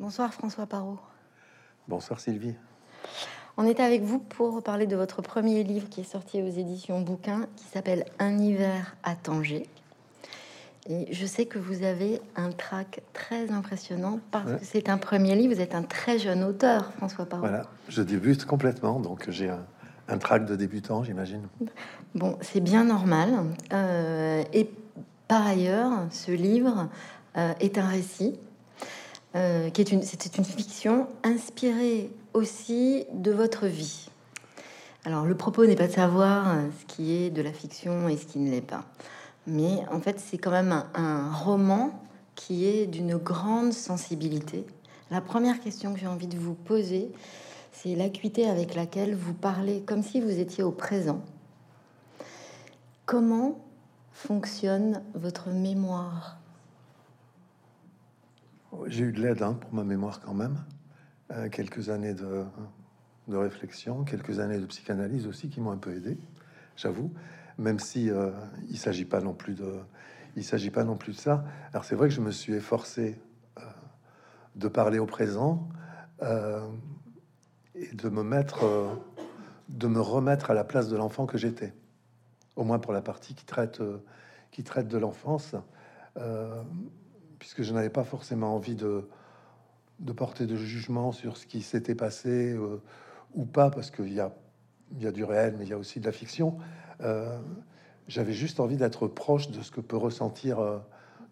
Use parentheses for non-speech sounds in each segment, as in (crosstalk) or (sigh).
Bonsoir François Parot. Bonsoir Sylvie. On est avec vous pour parler de votre premier livre qui est sorti aux éditions Bouquin, qui s'appelle Un hiver à Tanger. Et je sais que vous avez un trac très impressionnant parce que c'est un premier livre. Vous êtes un très jeune auteur, François Parot. Voilà, je débute complètement, donc j'ai un, un trac de débutant, j'imagine. Bon, c'est bien normal. Euh, et par ailleurs, ce livre euh, est un récit euh, qui est une, c'était une fiction inspirée aussi de votre vie. Alors, le propos n'est pas de savoir ce qui est de la fiction et ce qui ne l'est pas, mais en fait, c'est quand même un roman qui est d'une grande sensibilité. La première question que j'ai envie de vous poser, c'est l'acuité avec laquelle vous parlez comme si vous étiez au présent. Comment fonctionne votre mémoire? J'ai eu de l'aide hein, pour ma mémoire quand même. Euh, quelques années de, réflexion, quelques années de psychanalyse aussi qui m'ont un peu aidé, j'avoue. Même si euh, il s'agit pas non plus de, il s'agit pas non plus de ça. Alors c'est vrai que je me suis efforcé euh, de parler au présent euh, et de me mettre, de me remettre à la place de l'enfant que j'étais. Au moins pour la partie qui traite, qui traite de l'enfance, puisque je n'avais pas forcément envie de, porter de jugement sur ce qui s'était passé euh, ou pas, parce qu'il y a, du réel, mais il y a aussi de la fiction. Euh, J'avais juste envie d'être proche de ce que peut ressentir, euh,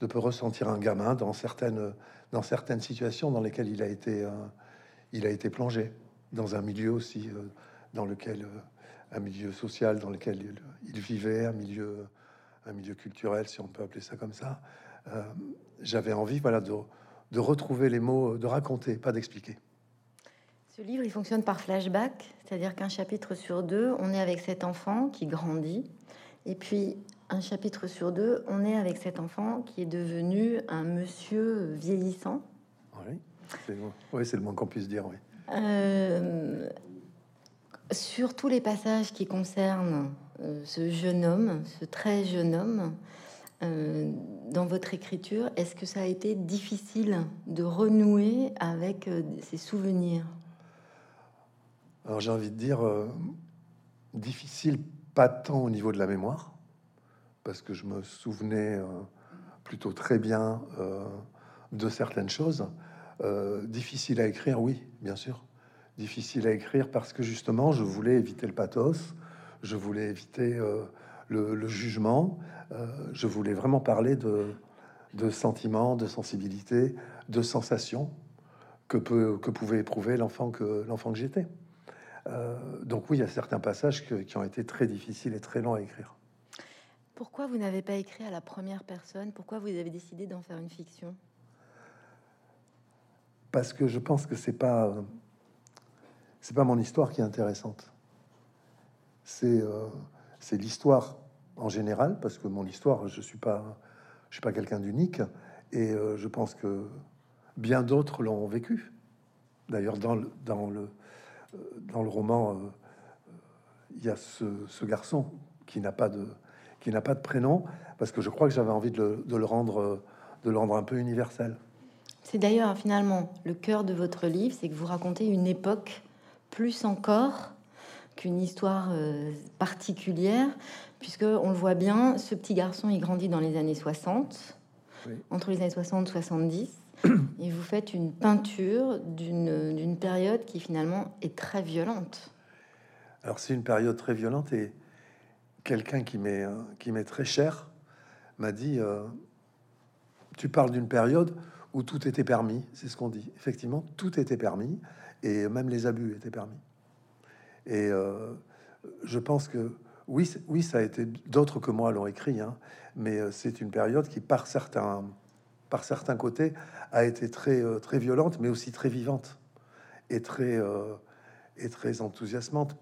de peut ressentir un gamin dans certaines, dans certaines situations dans lesquelles il a été, il a été plongé dans un milieu aussi dans lequel un milieu social dans lequel il, il, vivait, un milieu, un milieu culturel, si on peut appeler ça comme ça. Euh, J'avais envie, voilà, de, de retrouver les mots, de raconter, pas d'expliquer. Ce livre, il fonctionne par flashback, c'est-à-dire qu'un chapitre sur deux, on est avec cet enfant qui grandit, et puis un chapitre sur deux, on est avec cet enfant qui est devenu un monsieur vieillissant. Oui, c'est oui, le moins qu'on puisse dire, oui. Euh, sur tous les passages qui concernent euh, ce jeune homme, ce très jeune homme, euh, dans votre écriture, est-ce que ça a été difficile de renouer avec euh, ses souvenirs? Alors j'ai envie de dire euh, difficile, pas tant au niveau de la mémoire, parce que je me souvenais plutôt très bien de certaines choses. Difficile à écrire, oui, bien sûr. Difficile à écrire parce que justement, je voulais éviter le pathos, je voulais éviter le, jugement, je voulais vraiment parler de, de sentiments, de sensibilité, de sensations que, peut, que pouvait éprouver l'enfant que, l'enfant que j'étais. Euh, donc oui, il y a certains passages que, qui ont été très difficiles et très longs à écrire. Pourquoi vous n'avez pas écrit à la première personne? Pourquoi vous avez décidé d'en faire une fiction? Parce que je pense que c'est pas c'est pas mon histoire qui est intéressante. C'est euh, c'est l'histoire en général, parce que mon histoire, je suis pas suis pas quelqu'un d'unique, et euh, je pense que bien d'autres l'ont vécu. D'ailleurs, dans le, dans le dans le roman, euh, il y a ce, garçon qui n'a pas de pas de prénom, parce que je crois que j'avais envie de le, de le, rendre de le rendre un peu universel. C'est d'ailleurs finalement le cœur de votre livre, c'est que vous racontez une époque plus encore qu'une histoire euh, particulière, puisque on le voit bien, ce petit garçon il grandit dans les années 60, oui. entre les années 60 et 70. et vous faites une peinture d'une période qui finalement est très violente. Alors c'est une période très violente et quelqu'un qui m'est qui m'est très cher m'a dit euh, tu parles d'une période où tout était permis, c'est ce qu'on dit. Effectivement, tout était permis et même les abus étaient permis. Et euh, je pense que oui, oui, ça a été d'autres que moi l'ont écrit, hein, mais euh, c'est une période qui, par certains par certains côtés, a été très, euh, très violente, mais aussi très vivante et très, et très enthousiasmante.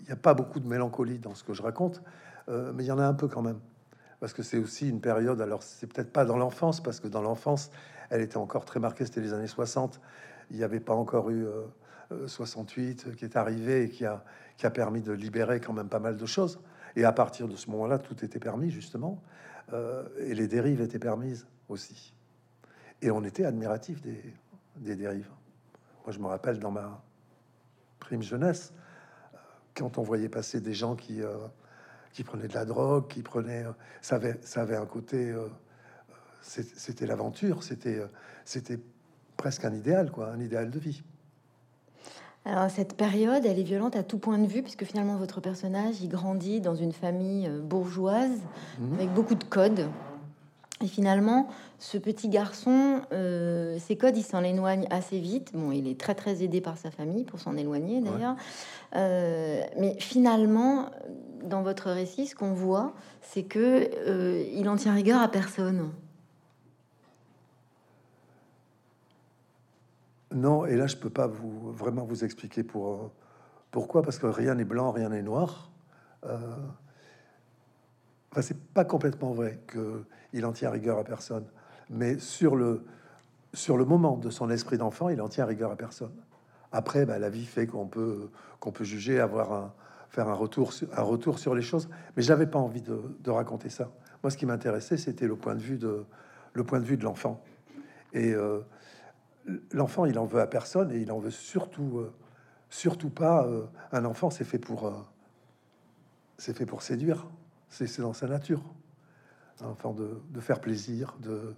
Il n'y a pas beaucoup de mélancolie dans ce que je raconte, mais il y en a un peu quand même. Parce que c'est aussi une période, alors c'est peut-être pas dans l'enfance, parce que dans l'enfance, elle était encore très marquée, c'était les années 60. Il n'y avait pas encore eu 68 qui est arrivé et qui a, qui a permis de libérer quand même pas mal de choses. Et à partir de ce moment-là, tout était permis, justement. et les dérives étaient permises aussi et on était admiratif des, des dérives. Moi, je me rappelle dans ma prime jeunesse, quand on voyait passer des gens qui, qui prenaient de la drogue, qui prenaient... ça, avait, ça avait un côté... c'était l'aventure, c'était c'était presque un idéal, quoi, un idéal de vie. Alors cette période, elle est violente à tout point de vue, puisque finalement votre personnage, il grandit dans une famille euh, bourgeoise, mhm. avec beaucoup de codes. Et finalement, ce petit garçon, euh, ses codes, il s'en éloigne assez vite. Bon, il est très très aidé par sa famille pour s'en éloigner d'ailleurs. Euh, mais finalement, dans votre récit, ce qu'on voit, c'est que il en tient rigueur à personne. Non, et là, je peux pas vous vraiment vous expliquer pour euh, pourquoi, parce que rien n'est blanc, rien n'est noir. Euh, enfin, c'est pas complètement vrai que il en tient rigueur à personne, mais sur le sur le moment de son esprit d'enfant, il en tient rigueur à personne. Après, bah, la vie fait qu'on peut peut juger, avoir un faire un retour un retour sur les choses, mais j'avais pas envie de, raconter ça. Moi, ce qui m'intéressait, c'était le point de vue de le l'enfant. Et euh, l'enfant, il en veut à personne et il en veut surtout, euh, surtout pas. Euh, un enfant, c'est fait pour, euh, c'est fait pour séduire. C'est dans sa nature. Un enfant de, faire plaisir, de,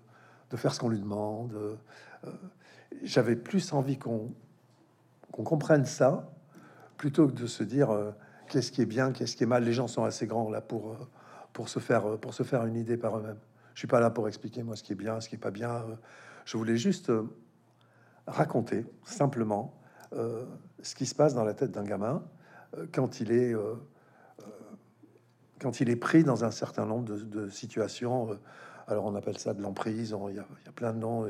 de faire ce qu'on lui demande. J'avais plus envie qu'on qu'on comprenne ça plutôt que de se dire qu'est-ce qui est bien, qu'est-ce qui est mal. Les gens sont assez grands là pour pour se faire pour se faire une idée par eux-mêmes. Je suis pas là pour expliquer moi ce qui est bien, ce qui est pas bien. Je voulais juste raconter simplement euh, ce qui se passe dans la tête d'un gamin euh, quand il est euh, quand il est pris dans un certain nombre de, situations. alors on appelle ça de l'emprise. Il y, a plein de noms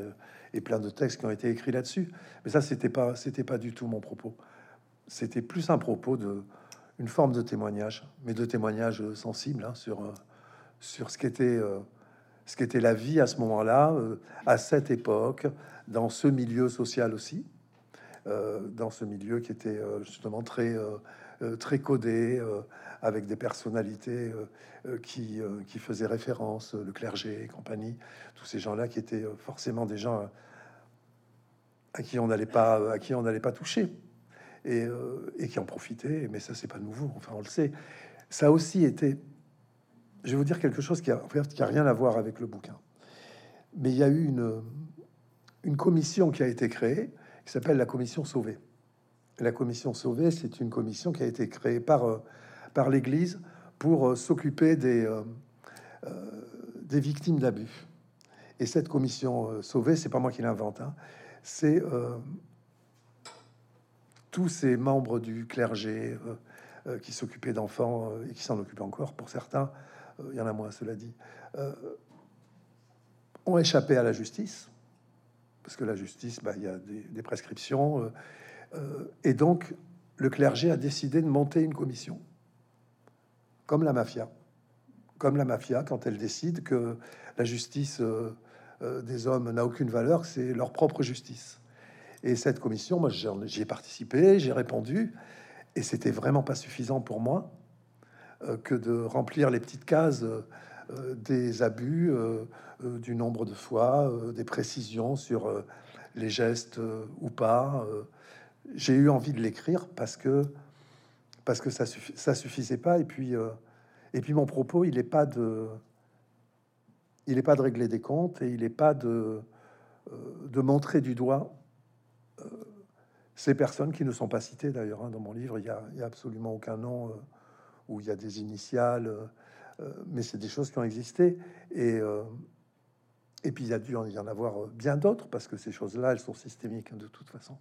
et, plein de textes qui ont été écrits là-dessus. Mais ça, c'était pas c'était pas du tout mon propos. C'était plus un propos de une forme de témoignage, mais de témoignage sensible hein, sur sur ce qu'était ce qu'était la vie à ce moment-là, à cette époque, dans ce milieu social aussi, euh, dans ce milieu qui était euh, justement très, euh, codé, avec des personnalités qui, qui faisaient référence, le clergé et compagnie, tous ces gens-là qui étaient forcément des gens à qui on n'allait pas, à qui on n'allait pas toucher. Et, qui en profitaient, mais ça c'est pas nouveau, enfin on le sait. Ça aussi été, je vais vous dire quelque chose qui a, rien à voir avec le bouquin, mais il y a eu une, commission qui a été créée, qui s'appelle la commission Sauvée. La commission Sauvée, c'est une commission qui a été créée par, euh, l'Église pour euh, s'occuper des, euh, des victimes d'abus. Et cette commission Sauvée, c'est pas moi qui l'invente, hein, c'est tous ces membres du clergé qui s'occupaient d'enfants et qui s'en occupent encore pour certains, il y en a moins, cela dit, ont échappé à la justice parce que la justice, bah, il y a des, prescriptions. Euh, euh, et donc, le clergé a décidé de monter une commission, comme la mafia. Comme la mafia, quand elle décide que la justice euh, des hommes n'a aucune valeur, c'est leur propre justice. Et cette commission, moi, j'y participé, j'ai répondu, et c'était vraiment pas suffisant pour moi que de remplir les petites cases euh, des abus euh, euh, du nombre de fois, des précisions sur les gestes ou pas. J'ai eu envie de l'écrire parce que parce que ça, ça suffisait pas. Et puis, et puis mon propos, il n'est pas de, il est pas de régler des comptes et il n'est pas de, de montrer du doigt ces personnes qui ne sont pas citées d'ailleurs. Hein, dans mon livre, il y a, il y a absolument aucun nom où il y a des initiales. Euh, mais c'est des choses qui ont existé. Et, euh, et puis il y a dû y en avoir bien d'autres, parce que ces choses-là, elles sont systémiques hein, de toute façon.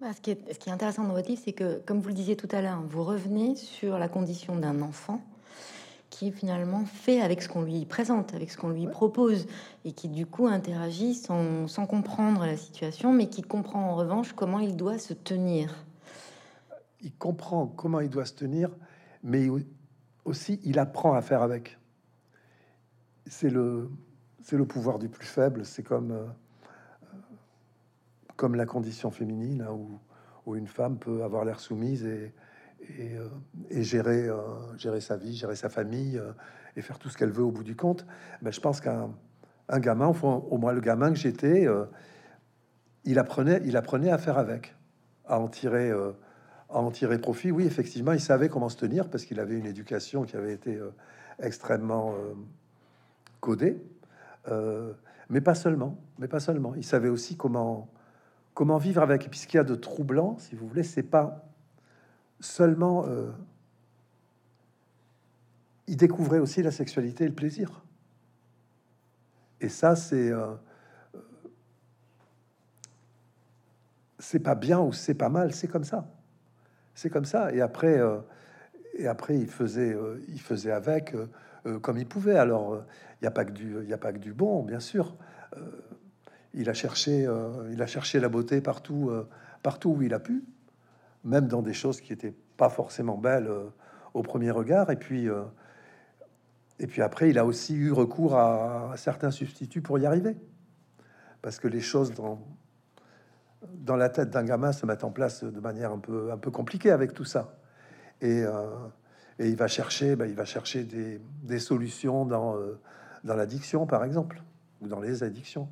Bah, ce, qui est, ce qui est intéressant dans votre livre, c'est que, comme vous le disiez tout à l'heure, vous revenez sur la condition d'un enfant qui finalement fait avec ce qu'on lui présente, avec ce qu'on lui propose, et qui du coup interagit sans, sans, comprendre la situation, mais qui comprend en revanche comment il doit se tenir. Il comprend comment il doit se tenir, mais aussi, il apprend à faire avec. C'est le, c'est le pouvoir du plus faible. C'est comme, euh, comme la condition féminine, hein, où, une femme peut avoir l'air soumise et, euh, gérer, euh, gérer sa vie, gérer sa famille et faire tout ce qu'elle veut au bout du compte. Mais je pense qu'un un gamin, au moins le gamin que j'étais, il apprenait, il apprenait à faire avec, à en tirer, euh, à en tirer profit. Oui, effectivement, il savait comment se tenir parce qu'il avait une éducation qui avait été euh, extrêmement euh, codée, mais pas seulement, mais pas seulement. Il savait aussi comment comment vivre avec. Et puis ce qu'il y a de troublant, si vous voulez, c'est pas seulement il découvrait aussi la sexualité et le plaisir. Et ça, c'est c'est pas bien ou c'est pas mal, c'est comme ça. C'est comme ça. Et après, euh, et après, il faisait, euh, il faisait avec euh, comme il pouvait. Alors, il n'y a pas que du, y a pas que du bon, bien sûr. il a cherché, il a cherché la beauté partout, partout où il a pu, même dans des choses qui étaient pas forcément belles au premier regard. Et puis, et puis après, il a aussi eu recours à, à certains substituts pour y arriver, parce que les choses dans dans la tête d'un gamin se mettre en place de manière un peu, un peu compliquée avec tout ça. Et, euh, et il va chercher, ben, il va chercher des, des solutions dans, euh, dans l'addiction, par exemple, ou dans les addictions.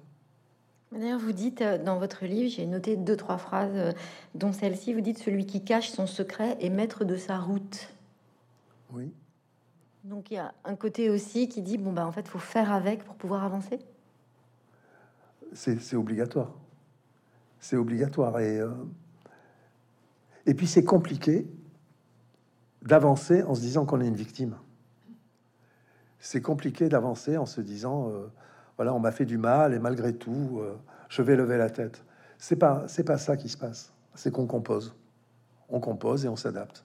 D'ailleurs, vous dites euh, dans votre livre, j'ai noté deux, trois phrases, dont celle-ci, vous dites Celui qui cache son secret est maître de sa route. Oui. Donc il y a un côté aussi qui dit Bon, bah, en fait, faut faire avec pour pouvoir avancer? C'est obligatoire c'est obligatoire. Et, euh, et puis c'est compliqué d'avancer en se disant qu'on est une victime. C'est compliqué d'avancer en se disant, euh, voilà, on m'a fait du mal et malgré tout, euh, je vais lever la tête. C'est pas, c'est pas ça qui se passe. C'est qu'on compose, on compose et on s'adapte.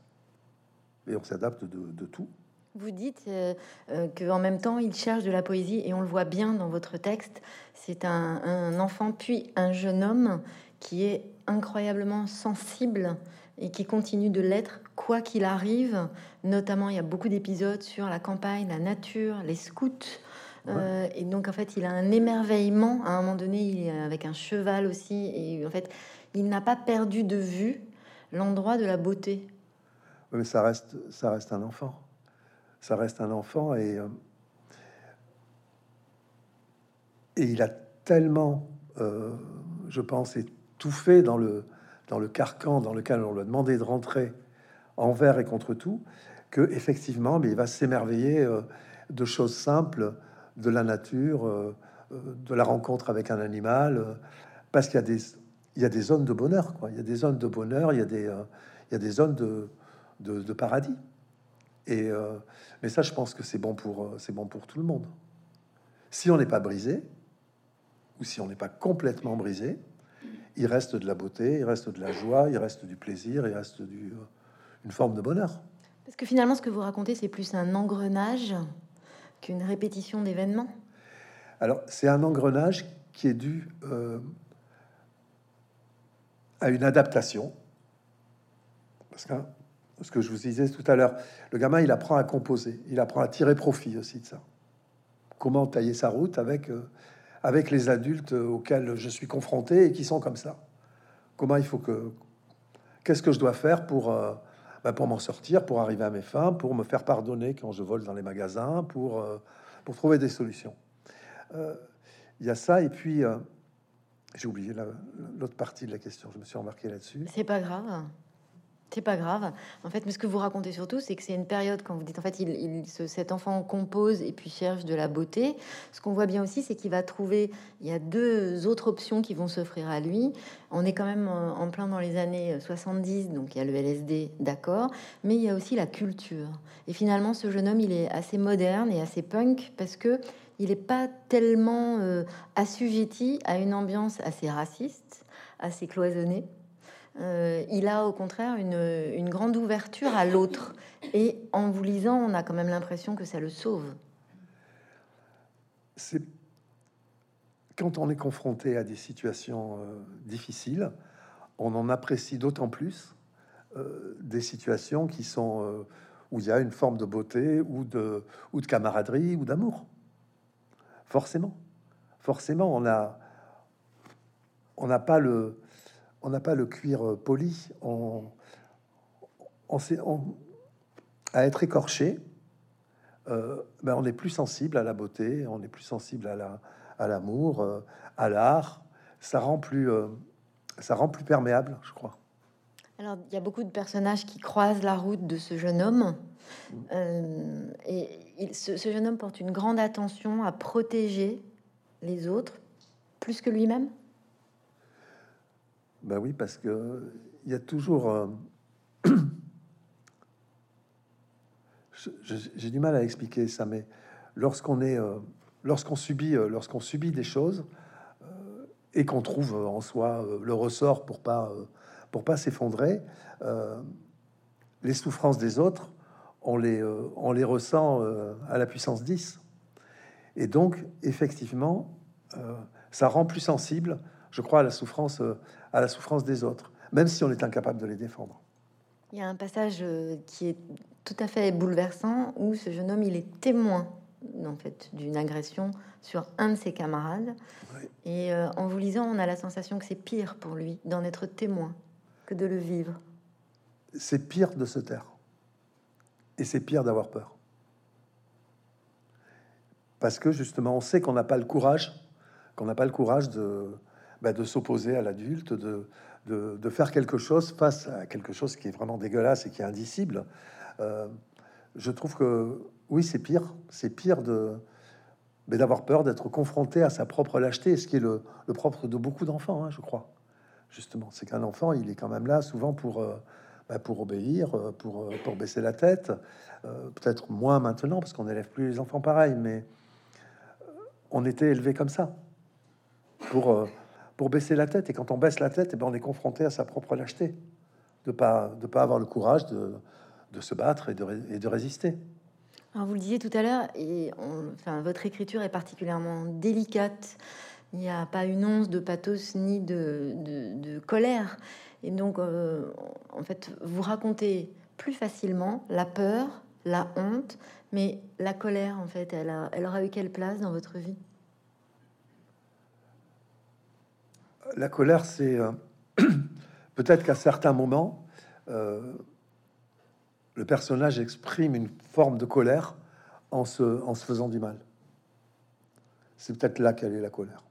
Et on s'adapte de, tout. Vous dites que en même temps, il cherche de la poésie et on le voit bien dans votre texte. C'est un, un enfant puis un jeune homme qui est incroyablement sensible et qui continue de l'être quoi qu'il arrive. Notamment, il y a beaucoup d'épisodes sur la campagne, la nature, les scouts. Euh, et donc, en fait, il a un émerveillement. À un moment donné, il est avec un cheval aussi. Et en fait, il n'a pas perdu de vue l'endroit de la beauté. mais ça reste, ça reste un enfant. Ça reste un enfant et, euh, et il a tellement, euh, je pense, et tout fait dans le, dans le carcan dans lequel on lui a demandé de rentrer envers et contre tout, que effectivement, mais il va s'émerveiller euh, de choses simples, de la nature, euh, euh, de la rencontre avec un animal, parce qu'il y a des il des zones de bonheur, quoi. Il y a des zones de bonheur, il y a des zones de, paradis. Et mais ça, je pense que c'est bon pour tout le monde. Si on n'est pas brisé, ou si on n'est pas complètement brisé, il reste de la beauté, il reste de la joie, il reste du plaisir, il reste du, euh, une forme de bonheur. Parce que finalement, ce que vous racontez, c'est plus un engrenage qu'une répétition d'événements. Alors, c'est un engrenage qui est dû euh, à une adaptation. Parce que ce que je vous disais tout à l'heure, le gamin, il apprend à composer, il apprend à tirer profit aussi de ça. Comment tailler sa route avec euh, avec les adultes auxquels je suis confronté et qui sont comme ça. Comment il faut que... Qu'est-ce que je dois faire pour, euh, bah, pour m'en sortir, pour arriver à mes fins, pour me faire pardonner quand je vole dans les magasins, pour, euh, pour trouver des solutions. Euh, il y a ça, et puis j'ai oublié l'autre partie de la question, je me suis remarqué là-dessus. C'est pas grave. C'est pas grave. En fait, mais ce que vous racontez surtout, c'est que c'est une période quand vous dites en fait, il, cet enfant compose et puis cherche de la beauté. Ce qu'on voit bien aussi, c'est qu'il va trouver. Il y a deux autres options qui vont s'offrir à lui. On est quand même en plein dans les années 70, donc il y a le LSD, d'accord, mais il y a aussi la culture. Et finalement, ce jeune homme, il est assez moderne et assez punk parce que il n'est pas tellement euh, assujetti à une ambiance assez raciste, assez cloisonnée. Euh, il a au contraire une, grande ouverture à l'autre. Et en vous lisant, on a quand même l'impression que ça le sauve. C'est quand on est confronté à des situations euh, difficiles, on en apprécie d'autant plus euh, des situations qui sont où il y a une forme de beauté ou de, camaraderie ou d'amour. Forcément, forcément, on n'a pas le on n'a pas le cuir euh, poli, on, on, à être écorché, euh, ben on est plus sensible à la beauté, on est plus sensible à la à l'amour, euh, à l'art. Ça rend plus ça rend plus perméable, je crois. Alors, il y a beaucoup de personnages qui croisent la route de ce jeune homme. Euh, et ce, jeune homme porte une grande attention à protéger les autres plus que lui-même. Ben oui, parce que il y a toujours. Euh, (clears throat) j'ai du mal à expliquer ça, mais lorsqu'on est, euh, lorsqu'on subit, lorsqu'on subit des choses et qu'on trouve en soi le ressort pour pas pour pas s'effondrer. Euh, les souffrances des autres, on les, euh, on les ressent euh, à la puissance 10. Et donc, effectivement, ça rend plus sensible, je crois, à la souffrance, à la souffrance des autres, même si on est incapable de les défendre. Il y a un passage qui est tout à fait bouleversant où ce jeune homme, il est témoin en fait d'une agression sur un de ses camarades. Et en vous lisant, on a la sensation que c'est pire pour lui d'en être témoin que de le vivre. C'est pire de se taire. Et c'est pire d'avoir peur. Parce que justement, on sait qu'on n'a pas le courage, qu'on n'a pas le courage de, bah, de s'opposer à l'adulte, de, de, faire quelque chose face à quelque chose qui est vraiment dégueulasse et qui est indicible. Euh, je trouve que oui, c'est pire. C'est pire de mais d'avoir peur d'être confronté à sa propre lâcheté, ce qui est le, le propre de beaucoup d'enfants, hein, je crois justement. C'est qu'un enfant, il est quand même là souvent pour, euh, bah, pour obéir, euh, pour, pour baisser la tête. Peut-être moins maintenant, parce qu'on n'élève plus les enfants pareil, mais on était élevé comme ça, pour, pour baisser la tête. Et quand on baisse la tête, eh ben, on est confronté à sa propre lâcheté, de pas, de pas avoir le courage de, de se battre et de, et de résister. Alors vous le disiez tout à l'heure, et enfin, votre écriture est particulièrement délicate. Il n'y a pas une once de pathos ni de, colère. Et donc, euh, en fait, vous racontez plus facilement la peur, la honte, mais la colère, en fait, elle, elle aura eu quelle place dans votre vie? La colère, c'est euh, (clears throat) peut-être qu'à certains moments, euh, le personnage exprime une forme de colère en se, faisant du mal. C'est peut-être là qu'elle est la colère.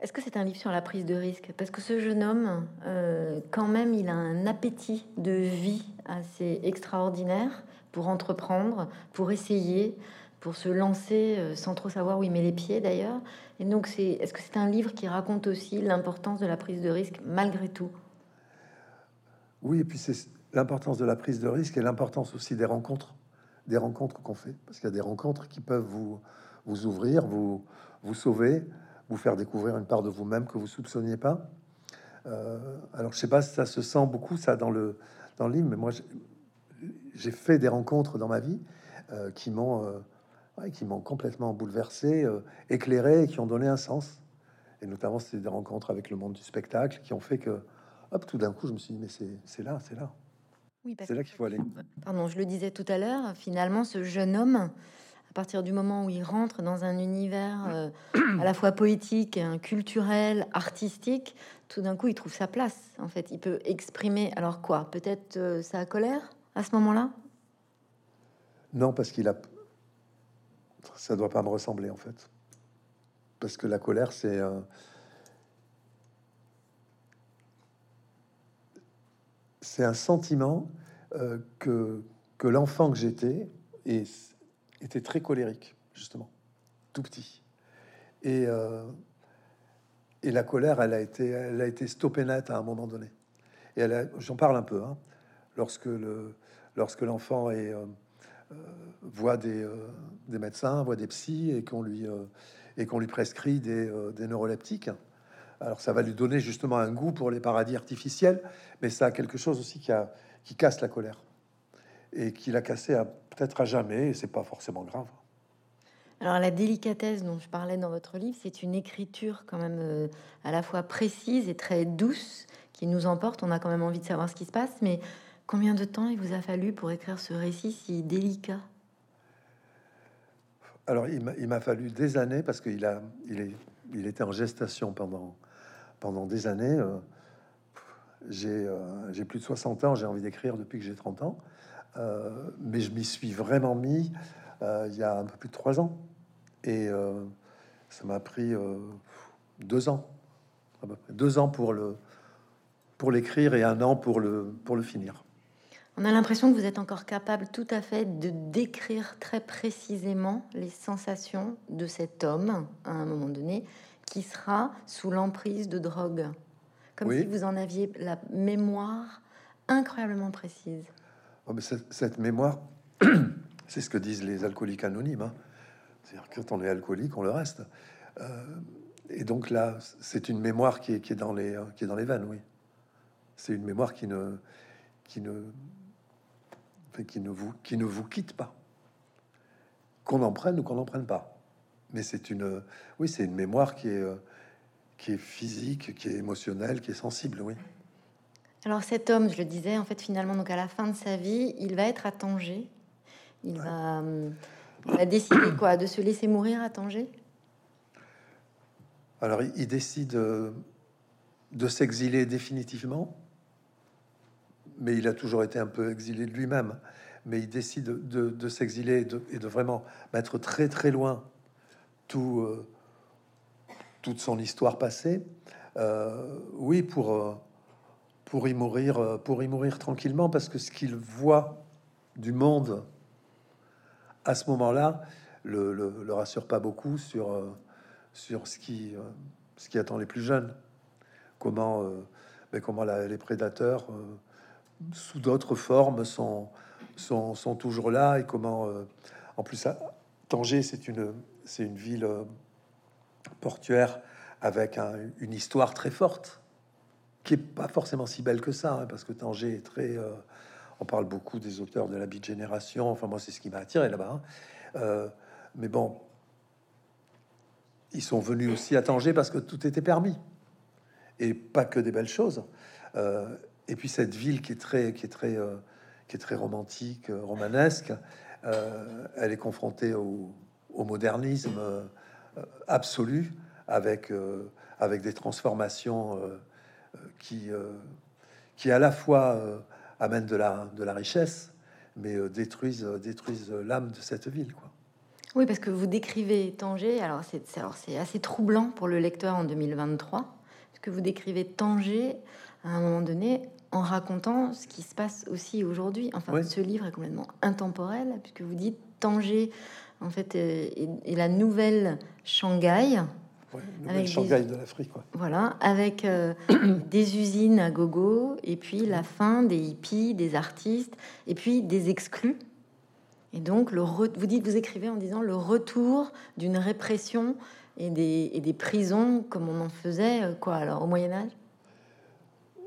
Est-ce que c'est un livre sur la prise de risque? Parce que ce jeune homme, euh, quand même, il a un appétit de vie assez extraordinaire pour entreprendre, pour essayer, pour se lancer euh, sans trop savoir où il met les pieds d'ailleurs. Et donc, c'est, est-ce que c'est un livre qui raconte aussi l'importance de la prise de risque malgré tout? Oui, et puis c'est l'importance de la prise de risque et l'importance aussi des rencontres, des rencontres qu'on fait. Parce qu'il y a des rencontres qui peuvent vous, vous ouvrir, vous, vous sauver vous faire découvrir une part de vous-même que vous soupçonniez pas. Euh, alors, je sais pas si ça se sent beaucoup ça dans le dans le livre, mais moi, j'ai fait des rencontres dans ma vie euh, qui m'ont qui m'ont complètement bouleversé, éclairé, et qui ont donné un sens. Et notamment, c'est des rencontres avec le monde du spectacle qui ont fait que, hop, tout d'un coup, je me suis dit, mais c'est là, c'est là. Oui, c'est là qu'il faut aller. Pardon, je le disais tout à l'heure, finalement, ce jeune homme, à partir du moment où il rentre dans un univers euh, à la fois poétique, culturel, artistique, tout d'un coup, il trouve sa place. En fait, il peut exprimer. Alors quoi Peut-être euh, sa colère à ce moment-là? Non, parce qu'il a. Ça doit pas me ressembler en fait, parce que la colère, c'est. Euh, c'est un sentiment que, que l'enfant que j'étais, était très colérique, justement, tout petit. Et, euh, et la colère, elle a été, elle a été stoppée net à un moment donné. Et j'en parle un peu, hein, lorsque le, lorsque l'enfant est, euh, euh, voit des, des, médecins, voit des psys et qu'on lui, qu'on lui prescrit des, des neuroleptiques. Alors ça va lui donner justement un goût pour les paradis artificiels, mais ça a quelque chose aussi qui, a, qui casse la colère et qui l'a cassé peut-être à jamais, et c'est pas forcément grave. Alors la délicatesse dont je parlais dans votre livre, c'est une écriture quand même euh, à la fois précise et très douce qui nous emporte. On a quand même envie de savoir ce qui se passe, mais combien de temps il vous a fallu pour écrire ce récit si délicat? Alors il m'a fallu des années parce qu'il a, il, est, il était en gestation pendant, pendant des années. Euh, euh, j'ai plus de 60 ans, j'ai envie d'écrire depuis que j'ai 30 ans. Euh, mais je m'y suis vraiment mis il y a un peu plus de trois ans. Et ça m'a pris deux ans. Deux ans pour le, pour l'écrire et un an pour le, pour le finir. On a l'impression que vous êtes encore capable tout à fait de décrire très précisément les sensations de cet homme à un moment donné qui sera sous l'emprise de drogue. Comme si vous en aviez la mémoire incroyablement précise. Oh, mais cette, mémoire, (clears throat) c'est ce que disent les alcooliques anonymes. Hein. C'est-à-dire que quand on est alcoolique, on le reste. Euh, et donc là, c'est une mémoire qui est, qui est, dans les, qui est dans les veines, oui. C'est une mémoire qui ne, qui ne, qui ne vous, qui ne vous quitte pas. Qu'on en prenne ou qu'on n'en prenne pas. Mais c'est une, oui, c'est une mémoire qui est, qui est physique, qui est émotionnelle, qui est sensible, oui. Alors cet homme, je le disais, en fait, finalement, donc à la fin de sa vie, il va être à Tanger. Il, va, il va décider quoi De se laisser mourir à Tanger? Alors, il, décide euh, de s'exiler définitivement mais il a toujours été un peu exilé de lui-même. Mais il décide de, s'exiler et, de, vraiment mettre très très loin tout, euh, toute son histoire passée. Euh, oui, pour, euh, pour, y mourir, pour y mourir tranquillement, parce que ce qu'il voit du monde à ce moment-là le, le, rassure pas beaucoup sur, sur ce, qui, ce qui attend les plus jeunes. Comment, mais comment les prédateurs sous d'autres formes sont, sont, toujours là et comment euh, en plus Tanger c'est une c'est une ville euh, portuaire avec une histoire très forte qui est pas forcément si belle que ça hein, parce que Tanger est très euh, on parle beaucoup des auteurs de la de génération enfin moi c'est ce qui m'a attiré là-bas hein. mais bon ils sont venus aussi à Tanger parce que tout était permis et pas que des belles choses et puis cette ville qui est très, qui est très, euh, qui est très romantique, euh, romanesque, euh, elle est confrontée au, modernisme absolu, avec, avec des transformations qui, qui à la fois amènent de la, de la richesse, mais détruisent, détruisent l'âme de cette ville. Quoi. Oui, parce que vous décrivez Tanger, alors c'est assez troublant pour le lecteur en 2023, parce que vous décrivez Tanger à un moment donné en racontant ce qui se passe aussi aujourd'hui. Enfin, ce livre est complètement intemporel, puisque vous dites Tanger, en fait, euh, est, la nouvelle Shanghai. avec Shanghai de l'Afrique. Voilà, avec euh, (coughs) des usines à gogo, et puis la fin des hippies, des artistes, et puis des exclus. Et donc, le vous dites, vous écrivez en disant le retour d'une répression et des, et des prisons comme on en faisait, euh, quoi, alors au Moyen Âge?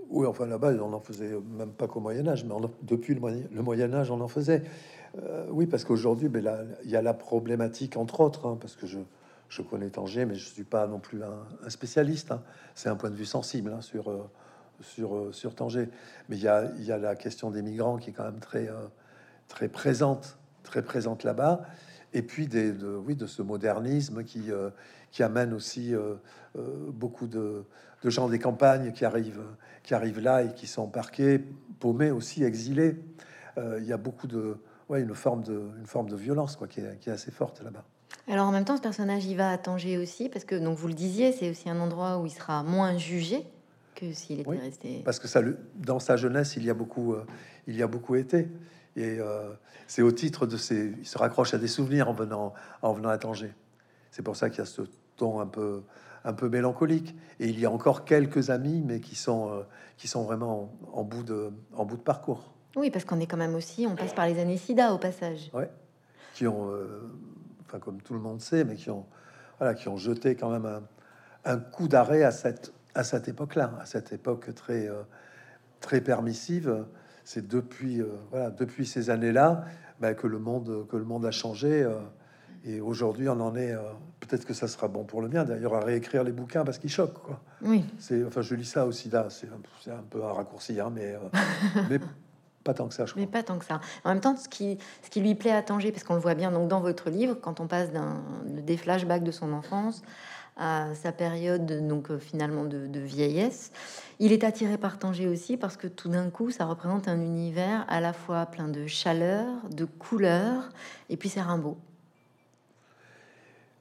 Oui, enfin là-bas, on en faisait même pas qu'au Moyen Âge, mais depuis le, Moyen, Âge, on en faisait. Euh, oui, parce qu'aujourd'hui, ben, il y a la problématique, entre autres, hein, parce que je, je, connais Tanger, mais je suis pas non plus un, spécialiste. Hein. C'est un point de vue sensible hein, sur, euh, sur, euh, sur Tanger. Mais il y a, y a, la question des migrants qui est quand même très, très présente, très présente là-bas. Et puis des, de, oui, de ce modernisme qui, qui amène aussi beaucoup de de gens des campagnes qui arrivent, qui arrivent là et qui sont parqués, paumés aussi, exilés. Euh, il y a beaucoup de, ouais, une forme de, une forme de violence quoi, qui est, assez forte là-bas. Alors en même temps, ce personnage, il va à Tanger aussi, parce que donc vous le disiez, c'est aussi un endroit où il sera moins jugé que s'il était resté. Parce que ça, dans sa jeunesse, il y a beaucoup, euh, il y a beaucoup été. Et euh, c'est au titre de ses, il se raccroche à des souvenirs en venant, en venant à Tanger. C'est pour ça qu'il y a ce ton un peu, un peu mélancolique. Et il y a encore quelques amis, mais qui sont, euh, qui sont vraiment en, bout de, en bout de parcours. Oui, parce qu'on est quand même aussi, on passe par les années SIDA au passage. Ouais, qui ont, euh, enfin comme tout le monde sait, mais qui ont, voilà, qui ont jeté quand même un, un coup d'arrêt à cette, à cette époque-là, à cette époque très, euh, très permissive. C'est depuis, voilà, depuis ces années-là ben, que le monde, que le monde a changé. Et aujourd'hui, on en est. Euh, peut-être que ça sera bon pour le mien d'ailleurs à réécrire les bouquins parce qu'ils choquent. Quoi. Oui. C'est, enfin, je lis ça aussi là. C'est, un peu un raccourci, hein, mais, euh, (laughs) mais pas tant que ça. Je mais pas tant que ça. En même temps, ce qui, ce qui lui plaît à Tanger, parce qu'on le voit bien donc dans votre livre, quand on passe d'un, des flashbacks de son enfance à sa période donc euh, finalement de, de, vieillesse. Il est attiré par Tanger aussi parce que tout d'un coup, ça représente un univers à la fois plein de chaleur, de couleurs, et puis c'est Rimbaud.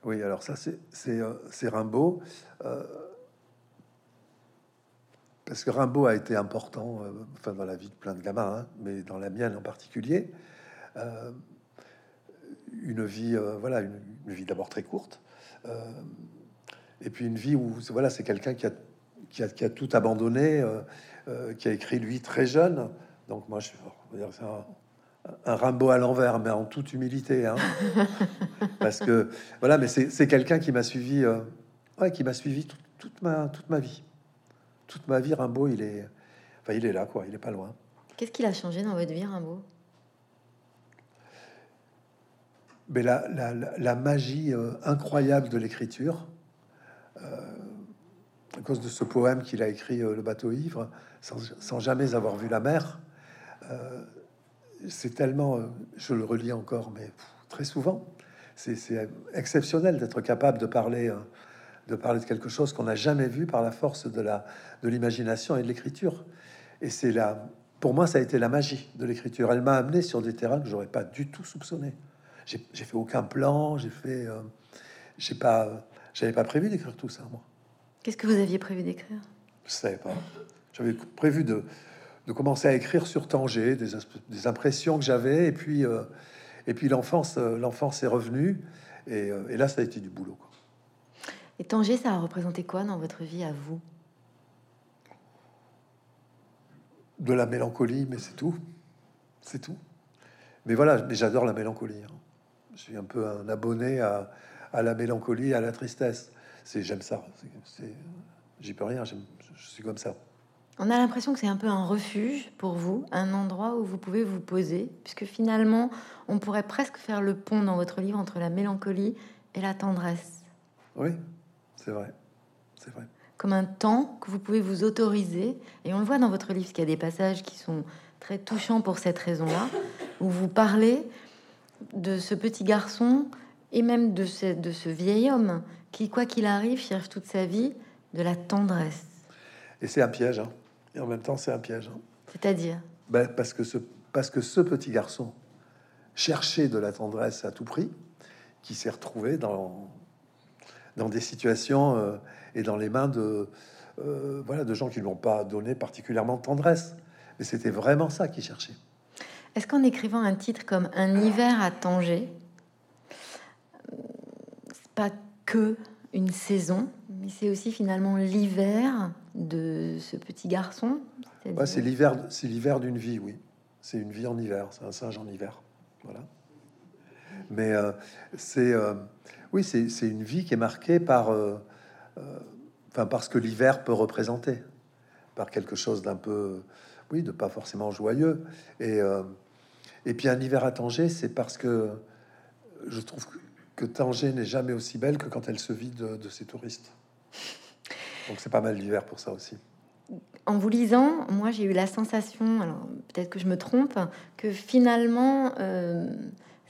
Oui, alors ça, c'est euh, Rimbaud. Euh, parce que Rimbaud a été important, euh, dans la vie de plein de gamins, hein, mais dans la mienne en particulier. Une vie, voilà, une, vie d'abord très courte, et puis une vie où, voilà, c'est quelqu'un qui a, tout abandonné, qui a écrit lui très jeune. Donc moi, je un, Rimbaud à l'envers, mais en toute humilité, hein. (laughs) parce que voilà, mais c'est quelqu'un qui m'a suivi, ouais, qui m'a suivi toute ma toute ma vie toute ma vie, Rimbaud, il est, enfin, il est là, quoi. Il est pas loin. Qu'est-ce qu'il a changé dans votre vie, Rimbaud? Mais la, la, la magie euh, incroyable de l'écriture, euh, à cause de ce poème qu'il a écrit, euh, Le bateau ivre, sans, sans, jamais avoir vu la mer. C'est tellement, je le relis encore, mais très souvent, c'est exceptionnel d'être capable de parler de parler de quelque chose qu'on n'a jamais vu par la force de la de l'imagination et de l'écriture. Et c'est là, pour moi, ça a été la magie de l'écriture. Elle m'a amené sur des terrains que j'aurais pas du tout soupçonné. J'ai fait aucun plan, j'ai fait, euh, j'ai pas, j'avais pas prévu d'écrire tout ça moi. Qu'est-ce que vous aviez prévu d'écrire? Je savais pas. J'avais prévu de, de, commencer à écrire sur Tanger, des, des impressions que j'avais, et puis euh, et puis l'enfance, euh, l'enfance est revenue, et, et là, ça a été du boulot. Quoi. Et Tanger, ça a représenté quoi dans votre vie à vous? De la mélancolie, mais c'est tout. C'est tout. Mais voilà, mais j'adore la mélancolie. Hein. Je suis un peu un abonné à, à la mélancolie, à la tristesse. C'est j'aime ça. J'y peux rien. Je suis comme ça. On a l'impression que c'est un peu un refuge pour vous, un endroit où vous pouvez vous poser, puisque finalement, on pourrait presque faire le pont dans votre livre entre la mélancolie et la tendresse. Oui, c'est vrai. C'est vrai. Comme un temps que vous pouvez vous autoriser. Et on le voit dans votre livre, qu'il y a des passages qui sont très touchants pour cette raison-là, (laughs) où vous parlez de ce petit garçon et même de ce, de ce vieil homme qui, quoi qu'il arrive, cherche toute sa vie de la tendresse. Et c'est un piège. Hein. Et en même temps, c'est un piège. Hein. C'est-à-dire? Ben, parce, que ce, parce que ce petit garçon cherchait de la tendresse à tout prix, qui s'est retrouvé dans, dans des situations euh, et dans les mains de, euh, voilà, de gens qui ne l'ont pas donné particulièrement de tendresse. Mais c'était vraiment ça qu'ils cherchaient. Est-ce qu'en écrivant un titre comme Un hiver à Tanger, c'est pas que une saison, mais c'est aussi finalement l'hiver de ce petit garçon C'est l'hiver, c'est l'hiver d'une vie, oui. C'est une vie en hiver, c'est un singe en hiver. Voilà. Mais euh, c'est oui, c'est une vie qui est marquée par, euh, euh, enfin, parce que l'hiver peut représenter, par quelque chose d'un peu, oui, de pas forcément joyeux. Et, euh, et puis un hiver à Tanger, c'est parce que je trouve que Tanger n'est jamais aussi belle que quand elle se vide de, ses touristes. Donc c'est pas mal l'hiver pour ça aussi. En vous lisant, moi j'ai eu la sensation, alors peut-être que je me trompe, que finalement